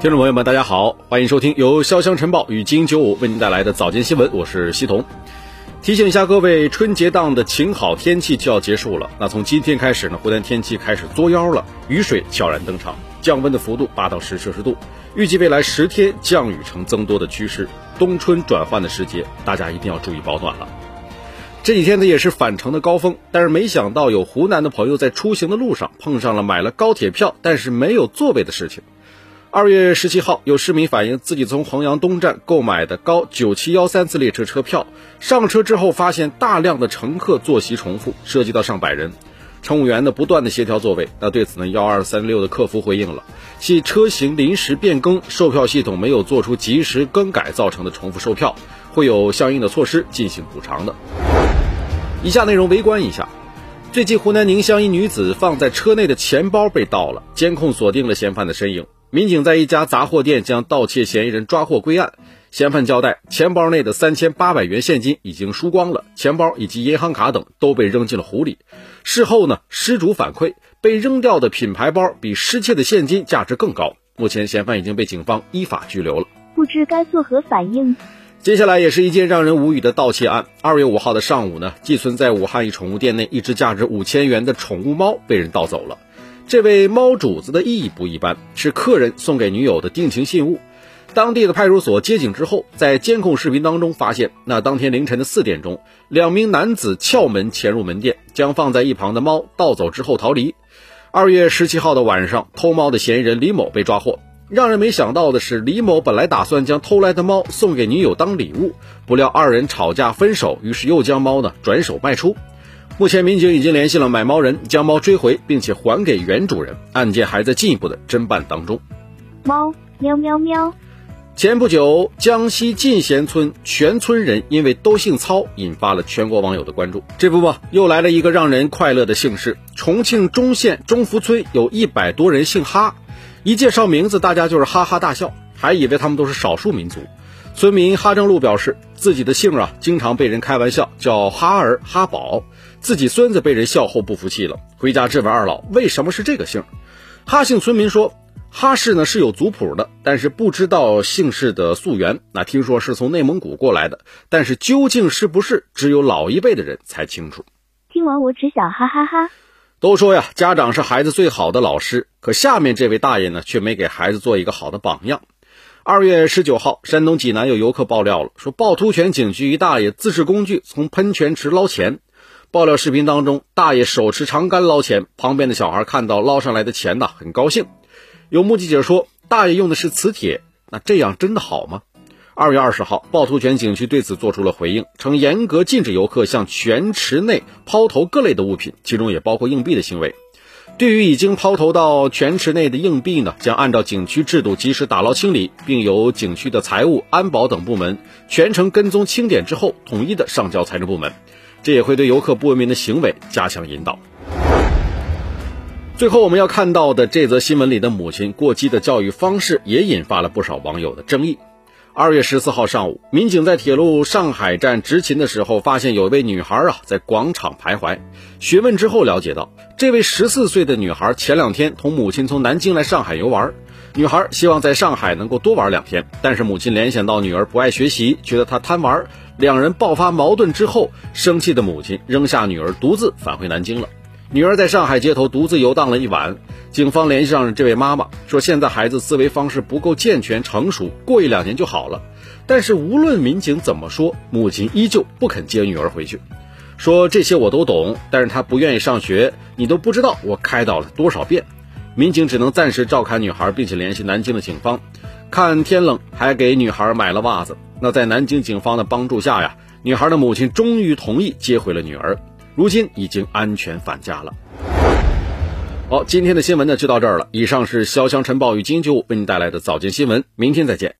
听众朋友们，大家好，欢迎收听由潇湘晨报与金九五为您带来的早间新闻，我是西彤。提醒一下各位，春节档的晴好天气就要结束了。那从今天开始呢，湖南天气开始作妖了，雨水悄然登场，降温的幅度八到十摄氏度，预计未来十天降雨呈增多的趋势，冬春转换的时节，大家一定要注意保暖了。这几天呢也是返程的高峰，但是没想到有湖南的朋友在出行的路上碰上了买了高铁票但是没有座位的事情。二月十七号，有市民反映自己从衡阳东站购买的高九七幺三次列车车票，上车之后发现大量的乘客坐席重复，涉及到上百人，乘务员呢不断的协调座位。那对此呢，幺二三六的客服回应了，系车型临时变更，售票系统没有做出及时更改造成的重复售票，会有相应的措施进行补偿的。以下内容围观一下，最近湖南宁乡一女子放在车内的钱包被盗了，监控锁定了嫌犯的身影。民警在一家杂货店将盗窃嫌疑人抓获归案。嫌犯交代，钱包内的三千八百元现金已经输光了，钱包以及银行卡等都被扔进了湖里。事后呢，失主反馈，被扔掉的品牌包比失窃的现金价值更高。目前，嫌犯已经被警方依法拘留了。不知该作何反应。接下来也是一件让人无语的盗窃案。二月五号的上午呢，寄存在武汉一宠物店内一只价值五千元的宠物猫被人盗走了。这位猫主子的意义不一般，是客人送给女友的定情信物。当地的派出所接警之后，在监控视频当中发现，那当天凌晨的四点钟，两名男子撬门潜入门店，将放在一旁的猫盗走之后逃离。二月十七号的晚上，偷猫的嫌疑人李某被抓获。让人没想到的是，李某本来打算将偷来的猫送给女友当礼物，不料二人吵架分手，于是又将猫呢转手卖出。目前，民警已经联系了买猫人，将猫追回，并且还给原主人。案件还在进一步的侦办当中。猫喵喵喵。前不久，江西进贤村全村人因为都姓操，引发了全国网友的关注。这不嘛，又来了一个让人快乐的姓氏。重庆忠县忠福村有一百多人姓哈，一介绍名字，大家就是哈哈大笑，还以为他们都是少数民族。村民哈正路表示，自己的姓啊，经常被人开玩笑叫哈儿、哈宝。自己孙子被人笑后不服气了，回家质问二老为什么是这个姓。哈姓村民说，哈氏呢是有族谱的，但是不知道姓氏的溯源。那听说是从内蒙古过来的，但是究竟是不是，只有老一辈的人才清楚。听完我只想哈哈哈。都说呀，家长是孩子最好的老师，可下面这位大爷呢，却没给孩子做一个好的榜样。二月十九号，山东济南有游客爆料了，说趵突泉景区一大爷自制工具从喷泉池捞钱。爆料视频当中，大爷手持长杆捞钱，旁边的小孩看到捞上来的钱呢，很高兴。有目击者说，大爷用的是磁铁，那这样真的好吗？二月二十号，趵突泉景区对此做出了回应，称严格禁止游客向泉池内抛投各类的物品，其中也包括硬币的行为。对于已经抛投到泉池内的硬币呢，将按照景区制度及时打捞清理，并由景区的财务、安保等部门全程跟踪清点之后，统一的上交财政部门。这也会对游客不文明的行为加强引导。最后，我们要看到的这则新闻里的母亲过激的教育方式，也引发了不少网友的争议。二月十四号上午，民警在铁路上海站执勤的时候，发现有一位女孩啊在广场徘徊。询问之后了解到，这位十四岁的女孩前两天同母亲从南京来上海游玩，女孩希望在上海能够多玩两天，但是母亲联想到女儿不爱学习，觉得她贪玩。两人爆发矛盾之后，生气的母亲扔下女儿，独自返回南京了。女儿在上海街头独自游荡了一晚。警方联系上了这位妈妈，说现在孩子思维方式不够健全成熟，过一两年就好了。但是无论民警怎么说，母亲依旧不肯接女儿回去，说这些我都懂，但是她不愿意上学，你都不知道我开导了多少遍。民警只能暂时照看女孩，并且联系南京的警方。看天冷，还给女孩买了袜子。那在南京警方的帮助下呀，女孩的母亲终于同意接回了女儿，如今已经安全返家了。好，今天的新闻呢就到这儿了。以上是潇湘晨报与金九五为您带来的早间新闻，明天再见。